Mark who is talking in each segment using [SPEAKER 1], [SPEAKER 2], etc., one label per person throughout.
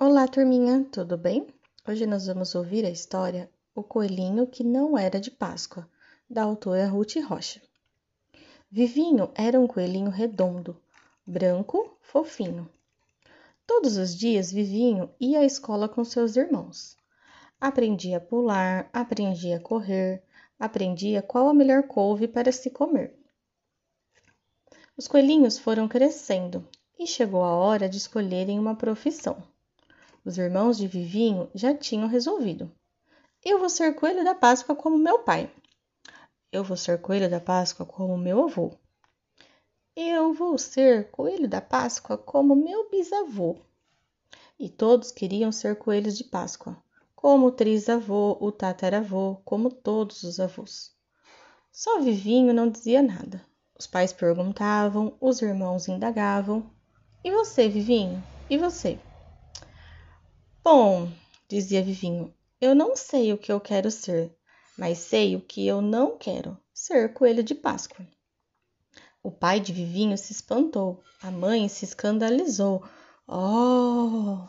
[SPEAKER 1] Olá, turminha, tudo bem? Hoje nós vamos ouvir a história O Coelhinho que Não Era de Páscoa, da autora Ruth Rocha. Vivinho era um coelhinho redondo, branco, fofinho. Todos os dias Vivinho ia à escola com seus irmãos. Aprendia a pular, aprendia a correr, aprendia qual a melhor couve para se comer. Os coelhinhos foram crescendo e chegou a hora de escolherem uma profissão. Os irmãos de Vivinho já tinham resolvido. Eu vou ser coelho da Páscoa como meu pai. Eu vou ser coelho da Páscoa como meu avô. Eu vou ser coelho da Páscoa como meu bisavô. E todos queriam ser coelhos de Páscoa, como o trisavô, o tataravô, como todos os avós. Só Vivinho não dizia nada. Os pais perguntavam, os irmãos indagavam. E você, Vivinho? E você? Bom, dizia Vivinho, eu não sei o que eu quero ser, mas sei o que eu não quero: ser coelho de Páscoa. O pai de Vivinho se espantou, a mãe se escandalizou. Oh!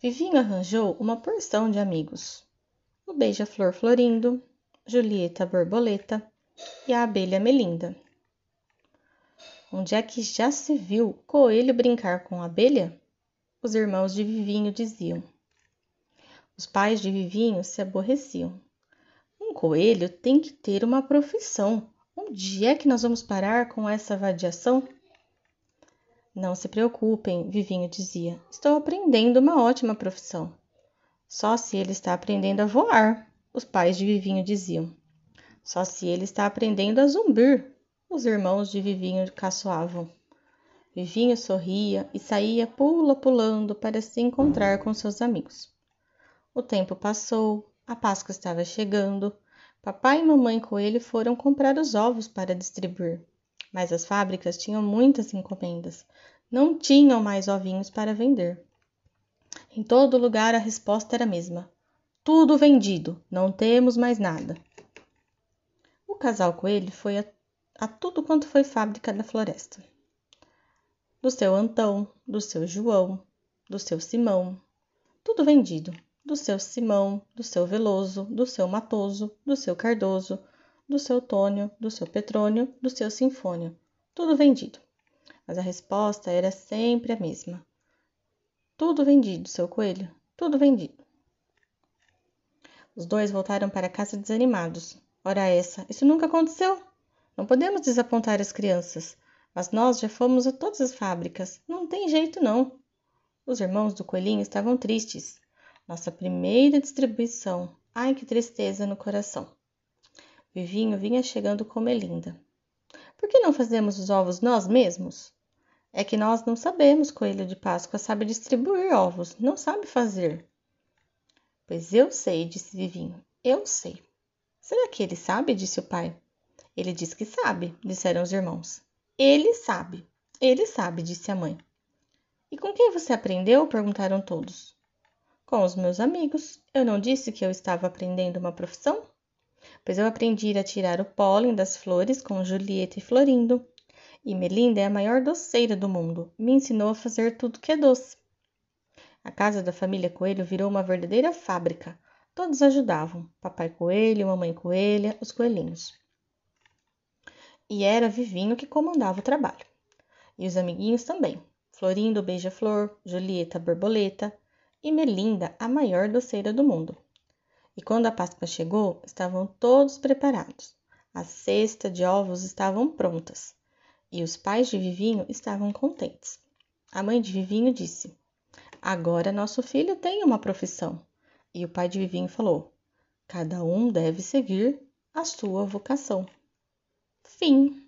[SPEAKER 1] Vivinho arranjou uma porção de amigos: o beija-flor Florindo, Julieta Borboleta, e a abelha Melinda. Onde é que já se viu coelho brincar com abelha? Os irmãos de Vivinho diziam. Os pais de Vivinho se aborreciam. Um coelho tem que ter uma profissão. Onde é que nós vamos parar com essa vadiação? Não se preocupem, Vivinho dizia. Estou aprendendo uma ótima profissão. Só se ele está aprendendo a voar, os pais de Vivinho diziam. Só se ele está aprendendo a zumbir. Os irmãos de Vivinho caçoavam. Vivinho sorria e saía pula pulando para se encontrar com seus amigos. O tempo passou, a Páscoa estava chegando. Papai e mamãe coelho foram comprar os ovos para distribuir, mas as fábricas tinham muitas encomendas. Não tinham mais ovinhos para vender. Em todo lugar a resposta era a mesma: tudo vendido, não temos mais nada casal coelho foi a, a tudo quanto foi fábrica da floresta. Do seu Antão, do seu João, do seu Simão, tudo vendido. Do seu Simão, do seu Veloso, do seu Matoso, do seu Cardoso, do seu Tônio, do seu Petrônio, do seu Sinfônio, tudo vendido. Mas a resposta era sempre a mesma. Tudo vendido, seu coelho, tudo vendido. Os dois voltaram para casa desanimados, Ora essa, isso nunca aconteceu. Não podemos desapontar as crianças, mas nós já fomos a todas as fábricas. Não tem jeito, não. Os irmãos do coelhinho estavam tristes. Nossa primeira distribuição. Ai, que tristeza no coração. Vivinho vinha chegando com Melinda. Por que não fazemos os ovos nós mesmos? É que nós não sabemos, coelho de Páscoa sabe distribuir ovos, não sabe fazer. Pois eu sei, disse Vivinho, eu sei. Será que ele sabe? disse o pai. Ele diz que sabe, disseram os irmãos. Ele sabe, ele sabe, disse a mãe. E com quem você aprendeu? perguntaram todos. Com os meus amigos. Eu não disse que eu estava aprendendo uma profissão? Pois eu aprendi a tirar o pólen das flores com Julieta e Florindo. E Melinda é a maior doceira do mundo. Me ensinou a fazer tudo que é doce. A casa da família Coelho virou uma verdadeira fábrica. Todos ajudavam: Papai Coelho, Mamãe Coelha, os coelhinhos. E era Vivinho que comandava o trabalho. E os amiguinhos também: Florindo Beija-Flor, Julieta Borboleta e Melinda, a maior doceira do mundo. E quando a Páscoa chegou, estavam todos preparados. A cesta de ovos estavam prontas e os pais de Vivinho estavam contentes. A mãe de Vivinho disse: Agora nosso filho tem uma profissão. E o pai de Vivinho falou: Cada um deve seguir a sua vocação. Fim.